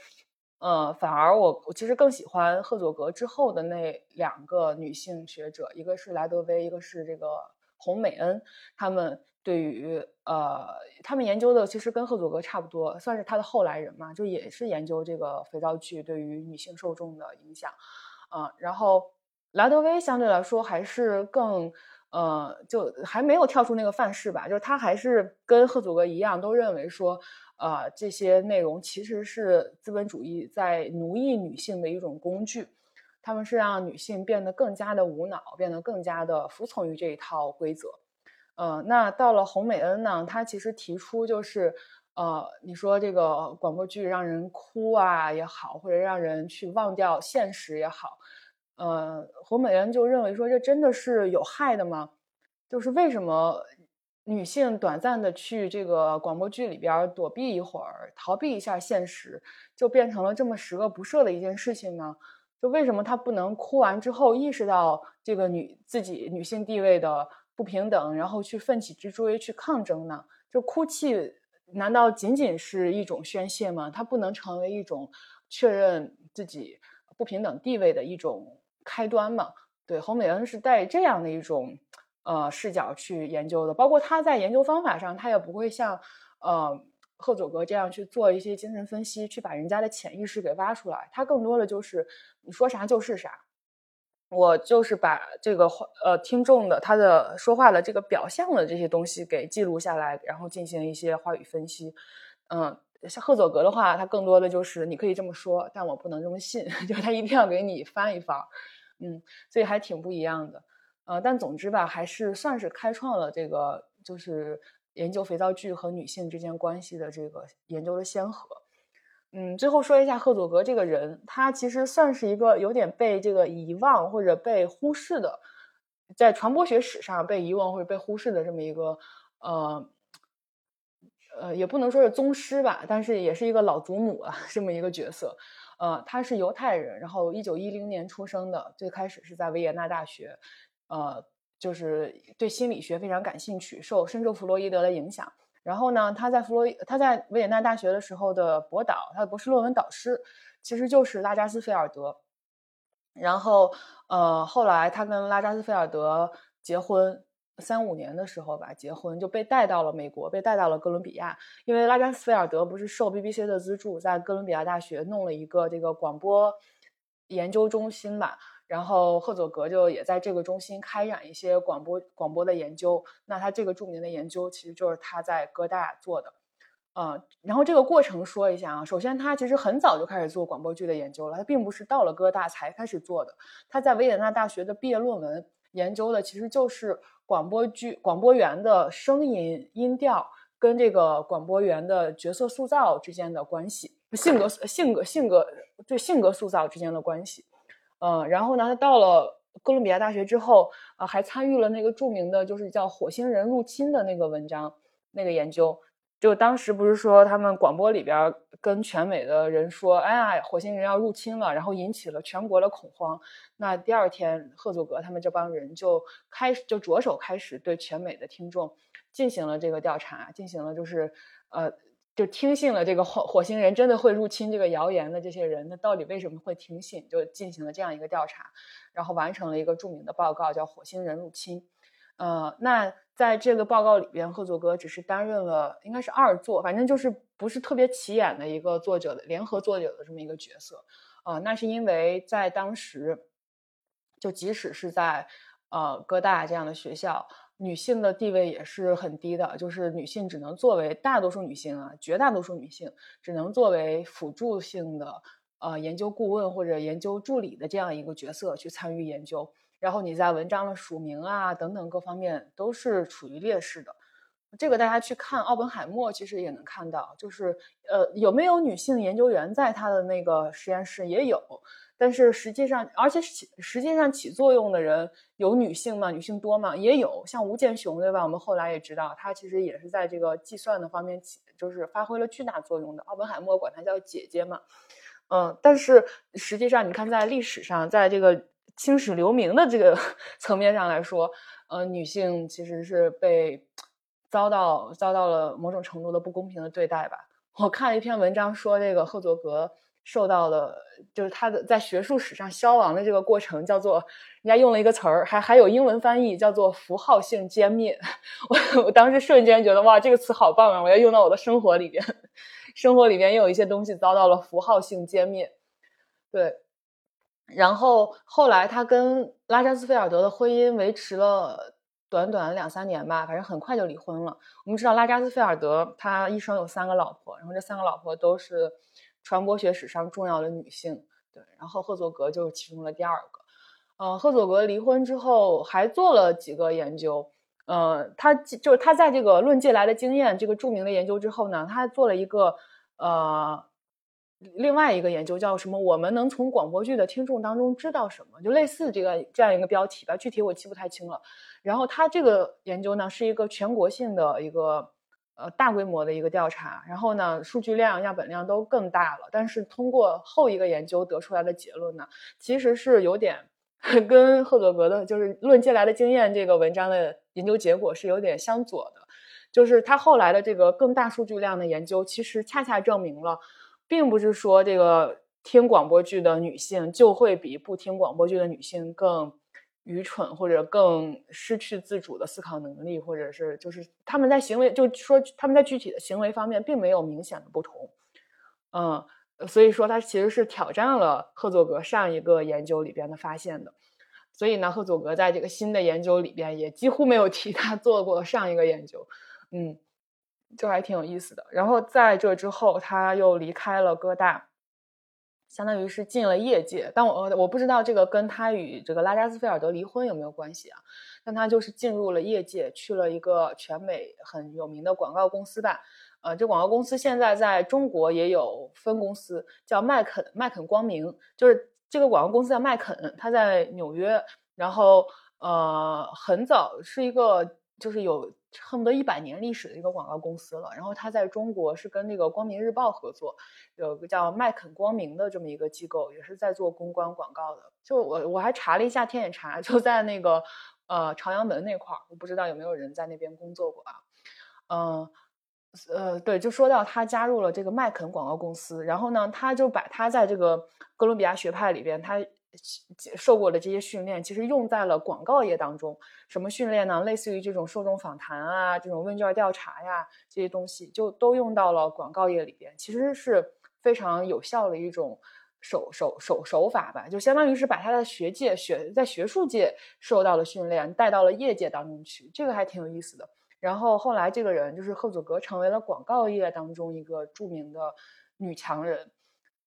呃，反而我我其实更喜欢赫佐格之后的那两个女性学者，一个是莱德威，一个是这个。洪美恩他们对于呃，他们研究的其实跟赫佐格差不多，算是他的后来人嘛，就也是研究这个肥皂剧对于女性受众的影响，啊，然后莱德威相对来说还是更呃，就还没有跳出那个范式吧，就是他还是跟赫佐格一样，都认为说，呃，这些内容其实是资本主义在奴役女性的一种工具。他们是让女性变得更加的无脑，变得更加的服从于这一套规则。呃，那到了洪美恩呢，她其实提出就是，呃，你说这个广播剧让人哭啊也好，或者让人去忘掉现实也好，呃，洪美恩就认为说这真的是有害的吗？就是为什么女性短暂的去这个广播剧里边躲避一会儿，逃避一下现实，就变成了这么十恶不赦的一件事情呢？就为什么她不能哭完之后意识到这个女自己女性地位的不平等，然后去奋起直追去抗争呢？就哭泣难道仅仅是一种宣泄吗？它不能成为一种确认自己不平等地位的一种开端吗？对，侯美恩是带这样的一种呃视角去研究的，包括他在研究方法上，他也不会像呃。赫佐格这样去做一些精神分析，去把人家的潜意识给挖出来。他更多的就是你说啥就是啥，我就是把这个话呃听众的他的说话的这个表象的这些东西给记录下来，然后进行一些话语分析。嗯，像赫佐格的话，他更多的就是你可以这么说，但我不能这么信，就他一定要给你翻一翻。嗯，所以还挺不一样的。呃，但总之吧，还是算是开创了这个就是。研究肥皂剧和女性之间关系的这个研究的先河，嗯，最后说一下赫佐格这个人，他其实算是一个有点被这个遗忘或者被忽视的，在传播学史上被遗忘或者被忽视的这么一个，呃，呃，也不能说是宗师吧，但是也是一个老祖母啊，这么一个角色。呃，他是犹太人，然后一九一零年出生的，最开始是在维也纳大学，呃。就是对心理学非常感兴趣，受深受弗洛伊德的影响。然后呢，他在弗洛伊他在维也纳大学的时候的博导，他的博士论文导师其实就是拉扎斯菲尔德。然后，呃，后来他跟拉扎斯菲尔德结婚三五年的时候吧，结婚就被带到了美国，被带到了哥伦比亚。因为拉扎斯菲尔德不是受 BBC 的资助，在哥伦比亚大学弄了一个这个广播研究中心吧。然后赫佐格就也在这个中心开展一些广播广播的研究。那他这个著名的研究其实就是他在哥大做的，呃，然后这个过程说一下啊。首先，他其实很早就开始做广播剧的研究了，他并不是到了哥大才开始做的。他在维也纳大学的毕业论文研究的其实就是广播剧广播员的声音音调跟这个广播员的角色塑造之间的关系，性格性格性格对性格塑造之间的关系。嗯，然后呢，他到了哥伦比亚大学之后，啊，还参与了那个著名的，就是叫火星人入侵的那个文章那个研究。就当时不是说他们广播里边跟全美的人说，哎呀，火星人要入侵了，然后引起了全国的恐慌。那第二天，赫佐格他们这帮人就开始就着手开始对全美的听众进行了这个调查，进行了就是呃，就听信了这个火火星人真的会入侵这个谣言的这些人，那到底为什么会听信？就进行了这样一个调查，然后完成了一个著名的报告，叫《火星人入侵》。呃，那在这个报告里边，赫佐格只是担任了应该是二作，反正就是不是特别起眼的一个作者的联合作者的这么一个角色。呃，那是因为在当时，就即使是在呃哥大这样的学校，女性的地位也是很低的，就是女性只能作为大多数女性啊，绝大多数女性只能作为辅助性的呃研究顾问或者研究助理的这样一个角色去参与研究。然后你在文章的署名啊等等各方面都是处于劣势的，这个大家去看奥本海默其实也能看到，就是呃有没有女性研究员在他的那个实验室也有，但是实际上而且起实际上起作用的人有女性吗？女性多吗？也有，像吴健雄对吧？我们后来也知道他其实也是在这个计算的方面起就是发挥了巨大作用的。奥本海默管她叫姐姐嘛，嗯，但是实际上你看在历史上在这个。青史留名的这个 层面上来说，呃，女性其实是被遭到遭到了某种程度的不公平的对待吧。我看了一篇文章说，这个赫佐格受到了，就是他的在学术史上消亡的这个过程，叫做人家用了一个词儿，还还有英文翻译，叫做符号性歼灭。我我当时瞬间觉得，哇，这个词好棒啊！我要用到我的生活里边，生活里边也有一些东西遭到了符号性歼灭。对。然后后来他跟拉扎斯菲尔德的婚姻维持了短短两三年吧，反正很快就离婚了。我们知道拉扎斯菲尔德他一生有三个老婆，然后这三个老婆都是传播学史上重要的女性。对，然后赫佐格就是其中的第二个。呃，赫佐格离婚之后还做了几个研究。呃，他就是他在这个《论借来的经验》这个著名的研究之后呢，他做了一个呃。另外一个研究叫什么？我们能从广播剧的听众当中知道什么？就类似这个这样一个标题吧，具体我记不太清了。然后他这个研究呢，是一个全国性的一个呃大规模的一个调查，然后呢数据量、样本量都更大了。但是通过后一个研究得出来的结论呢，其实是有点跟赫佐格的，就是《论借来的经验》这个文章的研究结果是有点相左的。就是他后来的这个更大数据量的研究，其实恰恰证明了。并不是说这个听广播剧的女性就会比不听广播剧的女性更愚蠢，或者更失去自主的思考能力，或者是就是他们在行为，就说他们在具体的行为方面并没有明显的不同。嗯，所以说他其实是挑战了赫佐格上一个研究里边的发现的。所以呢，赫佐格在这个新的研究里边也几乎没有提他做过上一个研究。嗯。就还挺有意思的。然后在这之后，他又离开了哥大，相当于是进了业界。但我我不知道这个跟他与这个拉扎斯菲尔德离婚有没有关系啊？但他就是进入了业界，去了一个全美很有名的广告公司吧。呃，这广告公司现在在中国也有分公司，叫麦肯麦肯光明。就是这个广告公司叫麦肯，它在纽约。然后呃，很早是一个就是有。恨不得一百年历史的一个广告公司了，然后他在中国是跟那个光明日报合作，有个叫麦肯光明的这么一个机构，也是在做公关广告的。就我我还查了一下天眼查，就在那个呃朝阳门那块儿，我不知道有没有人在那边工作过啊？嗯呃对，就说到他加入了这个麦肯广告公司，然后呢，他就把他在这个哥伦比亚学派里边他。受过的这些训练，其实用在了广告业当中。什么训练呢？类似于这种受众访谈啊，这种问卷调查呀，这些东西就都用到了广告业里边。其实是非常有效的一种手手手手法吧，就相当于是把他的学界学在学术界受到了训练，带到了业界当中去，这个还挺有意思的。然后后来这个人就是赫佐格，成为了广告业当中一个著名的女强人。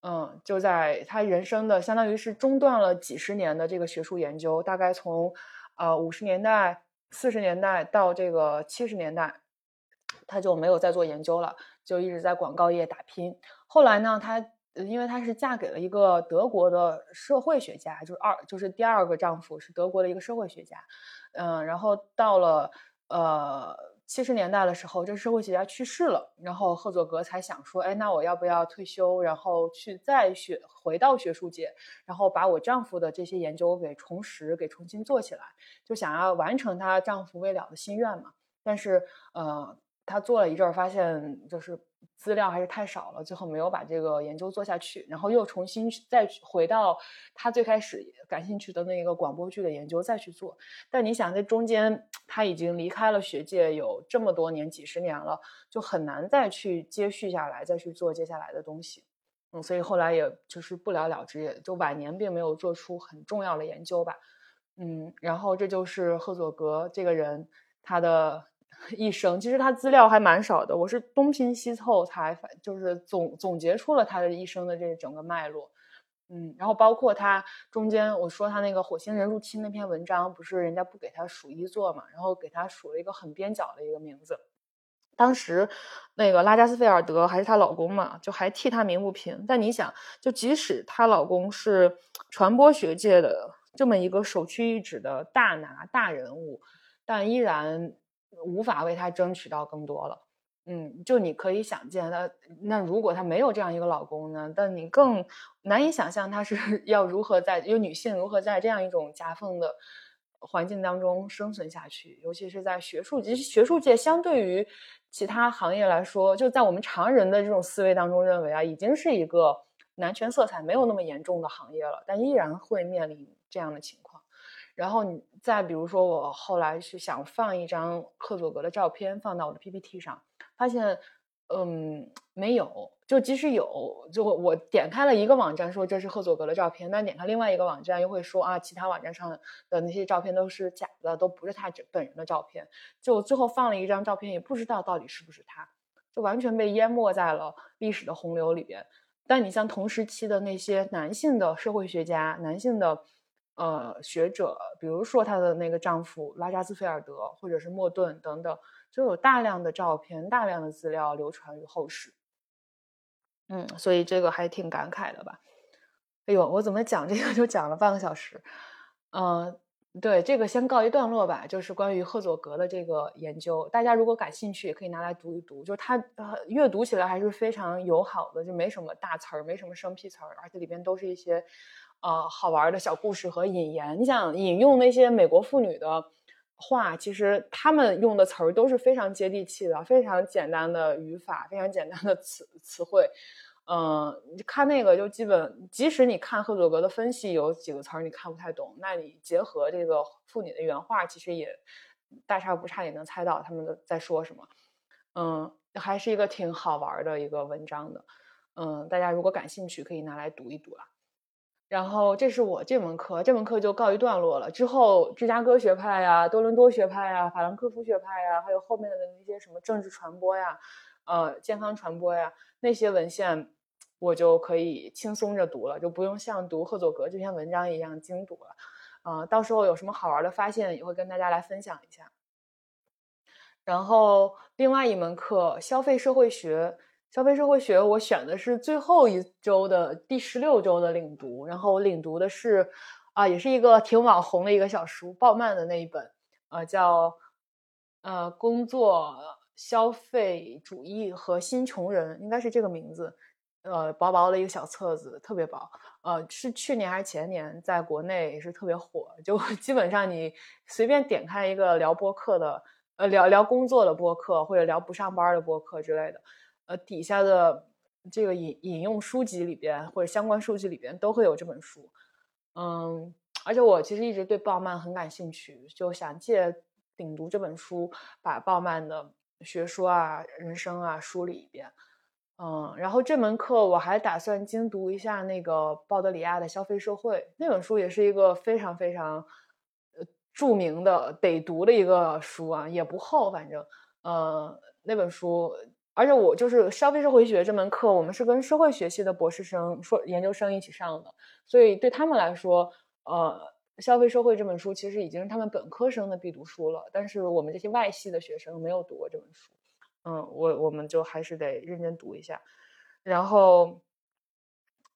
嗯，就在他人生的相当于是中断了几十年的这个学术研究，大概从呃五十年代、四十年代到这个七十年代，他就没有再做研究了，就一直在广告业打拼。后来呢，他因为他是嫁给了一个德国的社会学家，就是二就是第二个丈夫是德国的一个社会学家，嗯，然后到了呃。七十年代的时候，这社会学家去世了，然后赫佐格才想说：“哎，那我要不要退休，然后去再学回到学术界，然后把我丈夫的这些研究给重拾，给重新做起来，就想要完成她丈夫未了的心愿嘛。”但是，呃，她做了一阵儿，发现就是。资料还是太少了，最后没有把这个研究做下去，然后又重新再回到他最开始感兴趣的那个广播剧的研究再去做。但你想，在中间他已经离开了学界有这么多年、几十年了，就很难再去接续下来，再去做接下来的东西。嗯，所以后来也就是不了了之，也就晚年并没有做出很重要的研究吧。嗯，然后这就是赫佐格这个人他的。一生其实他资料还蛮少的，我是东拼西凑才就是总总结出了他的一生的这整个脉络，嗯，然后包括他中间我说他那个火星人入侵那篇文章，不是人家不给他数一座嘛，然后给他数了一个很边角的一个名字，当时那个拉加斯菲尔德还是她老公嘛，就还替她鸣不平。但你想，就即使她老公是传播学界的这么一个首屈一指的大拿大人物，但依然。无法为她争取到更多了，嗯，就你可以想见，那那如果她没有这样一个老公呢？但你更难以想象她是 要如何在，有女性如何在这样一种夹缝的环境当中生存下去，尤其是在学术其实，学术界相对于其他行业来说，就在我们常人的这种思维当中认为啊，已经是一个男权色彩没有那么严重的行业了，但依然会面临这样的情况。然后你再比如说，我后来是想放一张克佐格的照片放到我的 PPT 上，发现，嗯，没有。就即使有，就我点开了一个网站说这是赫佐格的照片，但点开另外一个网站又会说啊，其他网站上的那些照片都是假的，都不是他本人的照片。就最后放了一张照片，也不知道到底是不是他，就完全被淹没在了历史的洪流里边。但你像同时期的那些男性的社会学家，男性的。呃，学者，比如说她的那个丈夫拉扎斯菲尔德，或者是莫顿等等，就有大量的照片、大量的资料流传于后世。嗯，所以这个还挺感慨的吧？哎呦，我怎么讲这个就讲了半个小时？嗯，对，这个先告一段落吧。就是关于赫佐格的这个研究，大家如果感兴趣，也可以拿来读一读。就是它阅读起来还是非常友好的，就没什么大词儿，没什么生僻词儿，而且里边都是一些。呃，好玩的小故事和引言，你想引用那些美国妇女的话，其实他们用的词儿都是非常接地气的，非常简单的语法，非常简单的词词汇。嗯，你看那个就基本，即使你看赫佐格的分析有几个词儿你看不太懂，那你结合这个妇女的原话，其实也大差不差，也能猜到他们在说什么。嗯，还是一个挺好玩的一个文章的。嗯，大家如果感兴趣，可以拿来读一读啊。然后这是我这门课，这门课就告一段落了。之后，芝加哥学派呀、多伦多学派呀、法兰克福学派呀，还有后面的那些什么政治传播呀、呃健康传播呀那些文献，我就可以轻松着读了，就不用像读赫佐格这篇文章一样精读了。啊，到时候有什么好玩的发现，也会跟大家来分享一下。然后，另外一门课，消费社会学。消费社会学，我选的是最后一周的第十六周的领读，然后我领读的是，啊，也是一个挺网红的一个小书，鲍曼的那一本，呃，叫呃工作消费主义和新穷人，应该是这个名字，呃，薄薄的一个小册子，特别薄，呃，是去年还是前年在国内也是特别火，就 基本上你随便点开一个聊播客的，呃，聊聊工作的播客或者聊不上班的播客之类的。呃，底下的这个引引用书籍里边或者相关书籍里边都会有这本书，嗯，而且我其实一直对鲍曼很感兴趣，就想借顶读这本书把鲍曼的学说啊、人生啊梳理一遍，嗯，然后这门课我还打算精读一下那个鲍德里亚的《消费社会》那本书，也是一个非常非常呃著名的得读的一个书啊，也不厚，反正呃那本书。而且我就是消费社会学这门课，我们是跟社会学系的博士生、说研究生一起上的，所以对他们来说，呃，消费社会这本书其实已经是他们本科生的必读书了。但是我们这些外系的学生没有读过这本书，嗯，我我们就还是得认真读一下。然后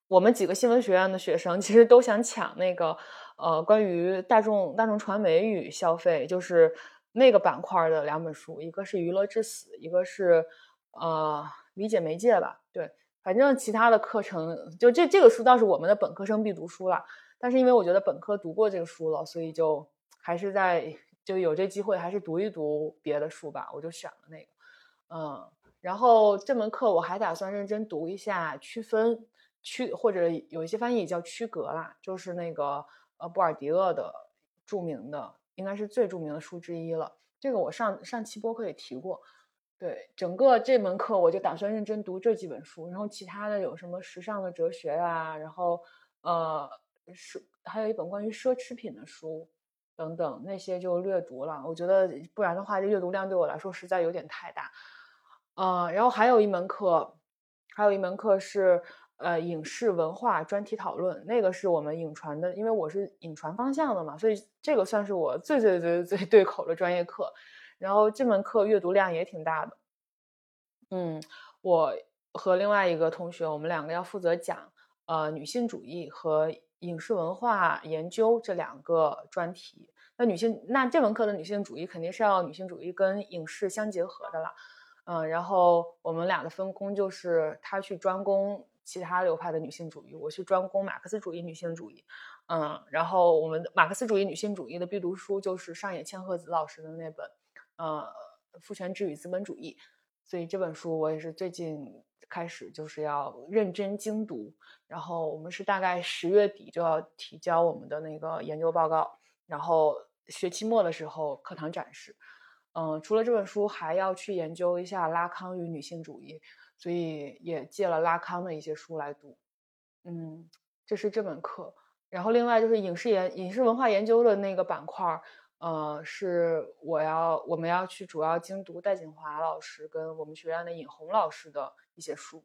我们几个新闻学院的学生其实都想抢那个呃关于大众大众传媒与消费，就是那个板块的两本书，一个是《娱乐至死》，一个是呃理解媒介吧。对，反正其他的课程就这这个书倒是我们的本科生必读书了。但是因为我觉得本科读过这个书了，所以就还是在就有这机会，还是读一读别的书吧。我就选了那个，嗯，然后这门课我还打算认真读一下区分区，或者有一些翻译叫区隔啦，就是那个呃布尔迪厄的著名的，应该是最著名的书之一了。这个我上上期播客也提过。对，整个这门课我就打算认真读这几本书，然后其他的有什么时尚的哲学啊，然后呃。是，还有一本关于奢侈品的书，等等那些就略读了。我觉得不然的话，这阅读量对我来说实在有点太大。嗯，然后还有一门课，还有一门课是呃影视文化专题讨论，那个是我们影传的，因为我是影传方向的嘛，所以这个算是我最最最最对口的专业课。然后这门课阅读量也挺大的。嗯，我和另外一个同学，我们两个要负责讲呃女性主义和。影视文化研究这两个专题，那女性那这门课的女性主义肯定是要女性主义跟影视相结合的啦，嗯，然后我们俩的分工就是他去专攻其他流派的女性主义，我去专攻马克思主义女性主义，嗯，然后我们马克思主义女性主义的必读书就是上野千鹤子老师的那本，呃，父权制与资本主义，所以这本书我也是最近。开始就是要认真精读，然后我们是大概十月底就要提交我们的那个研究报告，然后学期末的时候课堂展示。嗯，除了这本书，还要去研究一下拉康与女性主义，所以也借了拉康的一些书来读。嗯，这是这门课。然后另外就是影视研影视文化研究的那个板块。呃，是我要我们要去主要精读戴锦华老师跟我们学院的尹红老师的一些书，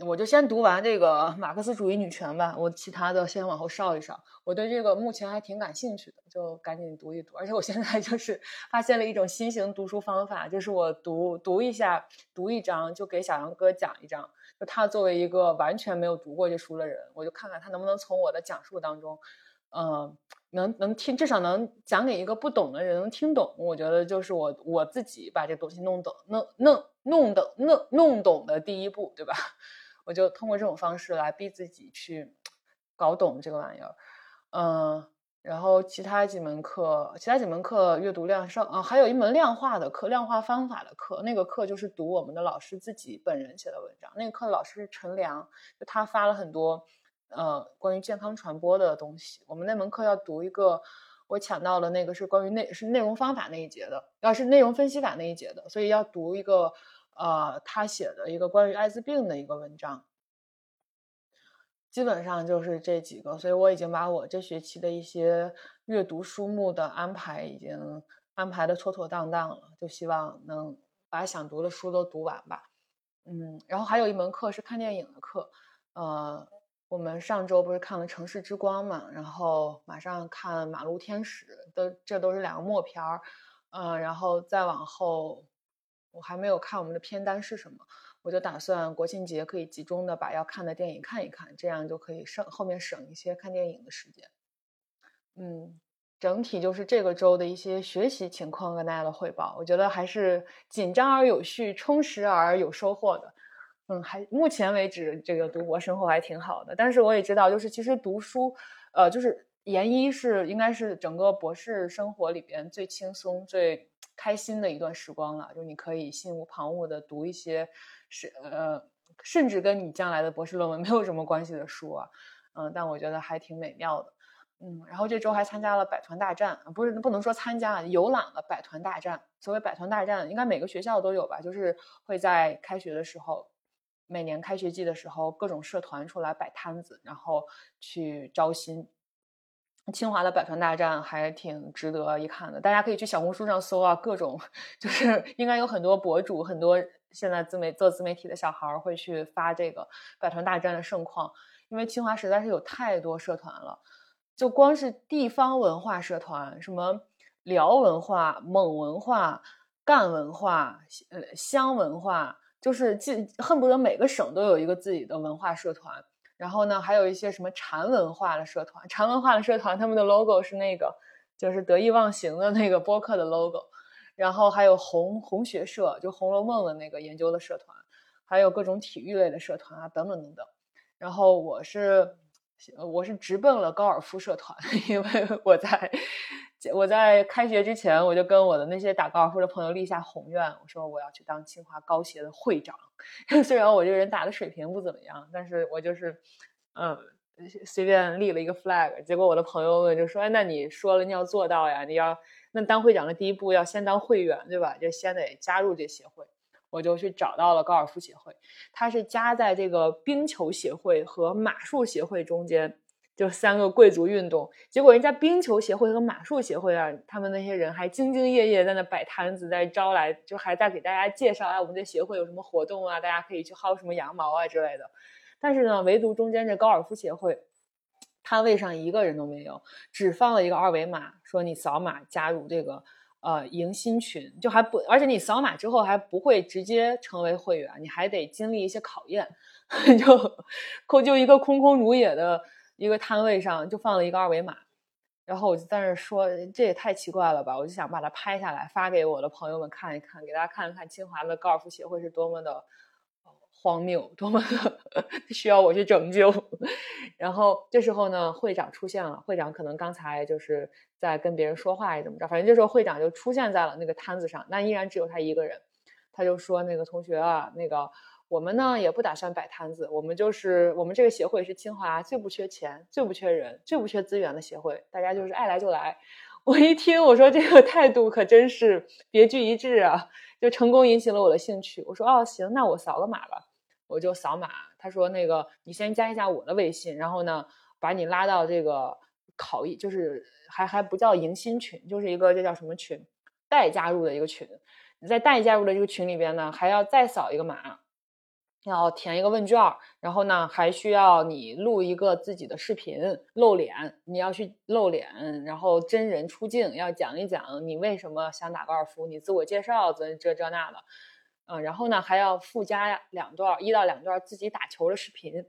我就先读完这个马克思主义女权吧，我其他的先往后稍一稍。我对这个目前还挺感兴趣的，就赶紧读一读。而且我现在就是发现了一种新型读书方法，就是我读读一下，读一章就给小杨哥讲一章。就他作为一个完全没有读过这书的人，我就看看他能不能从我的讲述当中，嗯。能能听，至少能讲给一个不懂的人能听懂。我觉得就是我我自己把这东西弄懂，弄弄弄懂弄弄懂的第一步，对吧？我就通过这种方式来逼自己去搞懂这个玩意儿。嗯，然后其他几门课，其他几门课阅读量上啊，还有一门量化的课，量化方法的课。那个课就是读我们的老师自己本人写的文章。那个课老师是陈良，就他发了很多。呃，关于健康传播的东西，我们那门课要读一个，我抢到了那个是关于内是内容方法那一节的，要是内容分析法那一节的，所以要读一个呃他写的一个关于艾滋病的一个文章，基本上就是这几个，所以我已经把我这学期的一些阅读书目的安排已经安排的妥妥当当了，就希望能把想读的书都读完吧。嗯，然后还有一门课是看电影的课，呃。我们上周不是看了《城市之光》嘛，然后马上看《马路天使》，都这都是两个默片儿，嗯，然后再往后，我还没有看我们的片单是什么，我就打算国庆节可以集中的把要看的电影看一看，这样就可以省后面省一些看电影的时间。嗯，整体就是这个周的一些学习情况跟大家的汇报，我觉得还是紧张而有序，充实而有收获的。嗯，还目前为止，这个读博生活还挺好的。但是我也知道，就是其实读书，呃，就是研一是应该是整个博士生活里边最轻松、最开心的一段时光了。就你可以心无旁骛的读一些是呃，甚至跟你将来的博士论文 没有什么关系的书啊。嗯，但我觉得还挺美妙的。嗯，然后这周还参加了百团大战，不是不能说参加，游览了百团大战。所谓百团大战，应该每个学校都有吧？就是会在开学的时候。每年开学季的时候，各种社团出来摆摊子，然后去招新。清华的百团大战还挺值得一看的，大家可以去小红书上搜啊，各种就是 应该有很多博主，很多现在自媒做自媒体的小孩会去发这个百团大战的盛况，因为清华实在是有太多社团了，就光是地方文化社团，什么辽文化、蒙文化。赣文化、呃湘文化，就是记恨不得每个省都有一个自己的文化社团。然后呢，还有一些什么禅文化的社团，禅文化的社团他们的 logo 是那个就是得意忘形的那个播客的 logo。然后还有红红学社，就《红楼梦》的那个研究的社团，还有各种体育类的社团啊，等等等等。然后我是我是直奔了高尔夫社团，因为我在我在开学之前，我就跟我的那些打高尔夫的朋友立下宏愿，我说我要去当清华高协的会长。虽然我这个人打的水平不怎么样，但是我就是嗯随便立了一个 flag。结果我的朋友们就说：“哎，那你说了你要做到呀，你要。”那当会长的第一步要先当会员，对吧？就先得加入这协会。我就去找到了高尔夫协会，它是夹在这个冰球协会和马术协会中间，就三个贵族运动。结果人家冰球协会和马术协会啊，他们那些人还兢兢业业在那摆摊子，在招来，就还在给大家介绍，哎，我们这协会有什么活动啊？大家可以去薅什么羊毛啊之类的。但是呢，唯独中间这高尔夫协会。摊位上一个人都没有，只放了一个二维码，说你扫码加入这个呃迎新群，就还不，而且你扫码之后还不会直接成为会员，你还得经历一些考验。就空就一个空空如也的一个摊位上就放了一个二维码，然后我就在那说这也太奇怪了吧，我就想把它拍下来发给我的朋友们看一看，给大家看一看清华的高尔夫协会是多么的。荒谬，多么的 需要我去拯救。然后这时候呢，会长出现了。会长可能刚才就是在跟别人说话，还是怎么着？反正这时候会长就出现在了那个摊子上，但依然只有他一个人。他就说：“那个同学啊，那个我们呢也不打算摆摊子，我们就是我们这个协会是清华最不缺钱、最不缺人、最不缺资源的协会，大家就是爱来就来。”我一听，我说这个态度可真是别具一帜啊，就成功引起了我的兴趣。我说：“哦，行，那我扫个码吧。”我就扫码，他说那个你先加一下我的微信，然后呢把你拉到这个考一，就是还还不叫迎新群，就是一个这叫什么群，待加入的一个群。你在待加入的这个群里边呢，还要再扫一个码，要填一个问卷，然后呢还需要你录一个自己的视频露脸，你要去露脸，然后真人出镜，要讲一讲你为什么想打高尔夫，你自我介绍这这这那的。嗯，然后呢，还要附加两段一到两段自己打球的视频。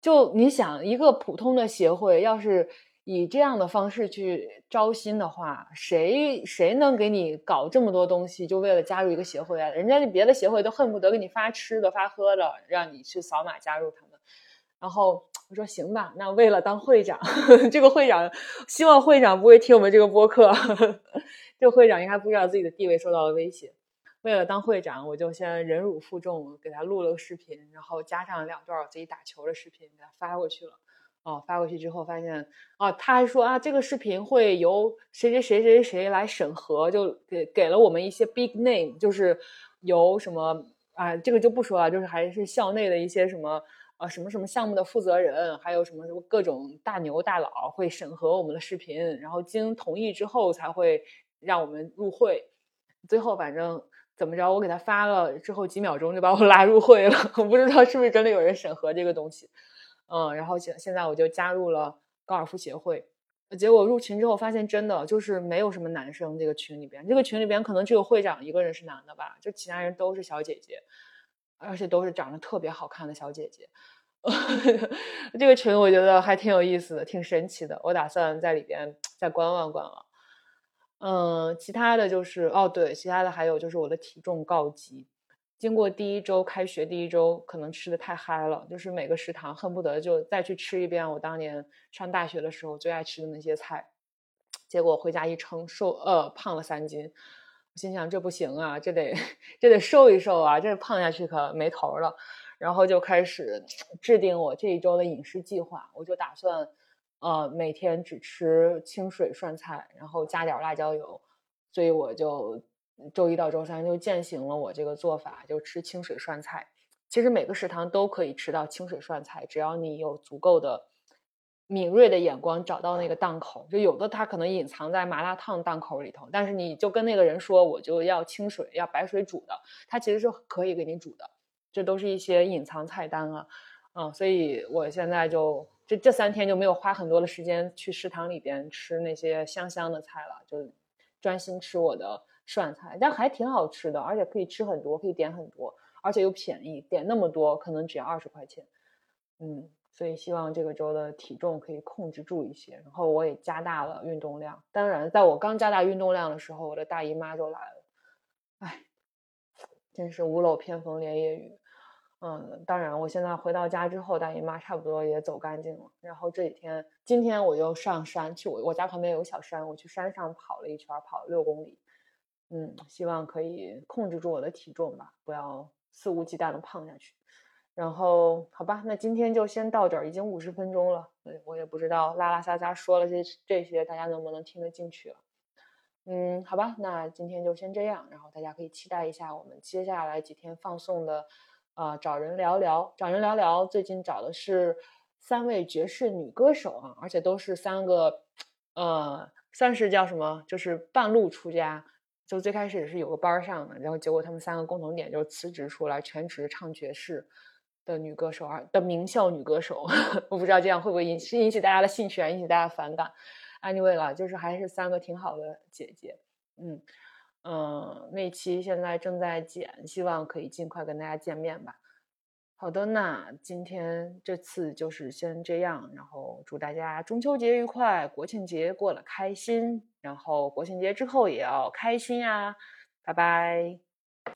就你想，一个普通的协会要是以这样的方式去招新的话，谁谁能给你搞这么多东西？就为了加入一个协会啊？人家别的协会都恨不得给你发吃的、发喝的，让你去扫码加入他们。然后我说行吧，那为了当会长，这个会长希望会长不会听我们这个播客。这个会长应该不知道自己的地位受到了威胁。为了当会长，我就先忍辱负重，给他录了个视频，然后加上两段我自己打球的视频，给他发过去了。哦，发过去之后发现，哦，他还说啊，这个视频会由谁谁谁谁谁来审核，就给给了我们一些 big name，就是由什么啊，这个就不说了，就是还是校内的一些什么呃什么什么项目的负责人，还有什么什么各种大牛大佬会审核我们的视频，然后经同意之后才会让我们入会。最后反正。怎么着？我给他发了之后几秒钟就把我拉入会了，我不知道是不是真的有人审核这个东西。嗯，然后现现在我就加入了高尔夫协会，结果入群之后发现真的就是没有什么男生。这个群里边，这个群里边可能只有会长一个人是男的吧，就其他人都是小姐姐，而且都是长得特别好看的小姐姐。这个群我觉得还挺有意思的，挺神奇的。我打算在里边再观望观望。嗯，其他的就是哦，对，其他的还有就是我的体重告急。经过第一周开学，第一周可能吃的太嗨了，就是每个食堂恨不得就再去吃一遍我当年上大学的时候最爱吃的那些菜。结果回家一称，瘦呃胖了三斤。我心想这不行啊，这得这得瘦一瘦啊，这胖下去可没头了。然后就开始制定我这一周的饮食计划，我就打算。呃，每天只吃清水涮菜，然后加点辣椒油，所以我就周一到周三就践行了我这个做法，就吃清水涮菜。其实每个食堂都可以吃到清水涮菜，只要你有足够的敏锐的眼光，找到那个档口。就有的它可能隐藏在麻辣烫档口里头，但是你就跟那个人说，我就要清水，要白水煮的，它其实是可以给你煮的。这都是一些隐藏菜单啊，嗯，所以我现在就。这这三天就没有花很多的时间去食堂里边吃那些香香的菜了，就专心吃我的涮菜，但还挺好吃的，而且可以吃很多，可以点很多，而且又便宜，点那么多可能只要二十块钱。嗯，所以希望这个周的体重可以控制住一些，然后我也加大了运动量。当然，在我刚加大运动量的时候，我的大姨妈就来了，哎，真是屋漏偏逢连夜雨。嗯，当然，我现在回到家之后，大姨妈差不多也走干净了。然后这几天，今天我又上山去，我我家旁边有小山，我去山上跑了一圈，跑了六公里。嗯，希望可以控制住我的体重吧，不要肆无忌惮的胖下去。然后，好吧，那今天就先到这儿，已经五十分钟了。我也不知道拉拉撒撒说了些这些，大家能不能听得进去？嗯，好吧，那今天就先这样。然后大家可以期待一下我们接下来几天放送的。啊，找人聊聊，找人聊聊。最近找的是三位爵士女歌手啊，而且都是三个，呃，算是叫什么，就是半路出家。就最开始也是有个班上的，然后结果他们三个共同点就是辞职出来全职唱爵士的女歌手啊，的名校女歌手。我不知道这样会不会引起引起大家的兴趣啊，引起大家反感。Anyway 了，就是还是三个挺好的姐姐，嗯。嗯，那期现在正在剪，希望可以尽快跟大家见面吧。好的，那今天这次就是先这样，然后祝大家中秋节愉快，国庆节过得开心，然后国庆节之后也要开心呀，拜拜。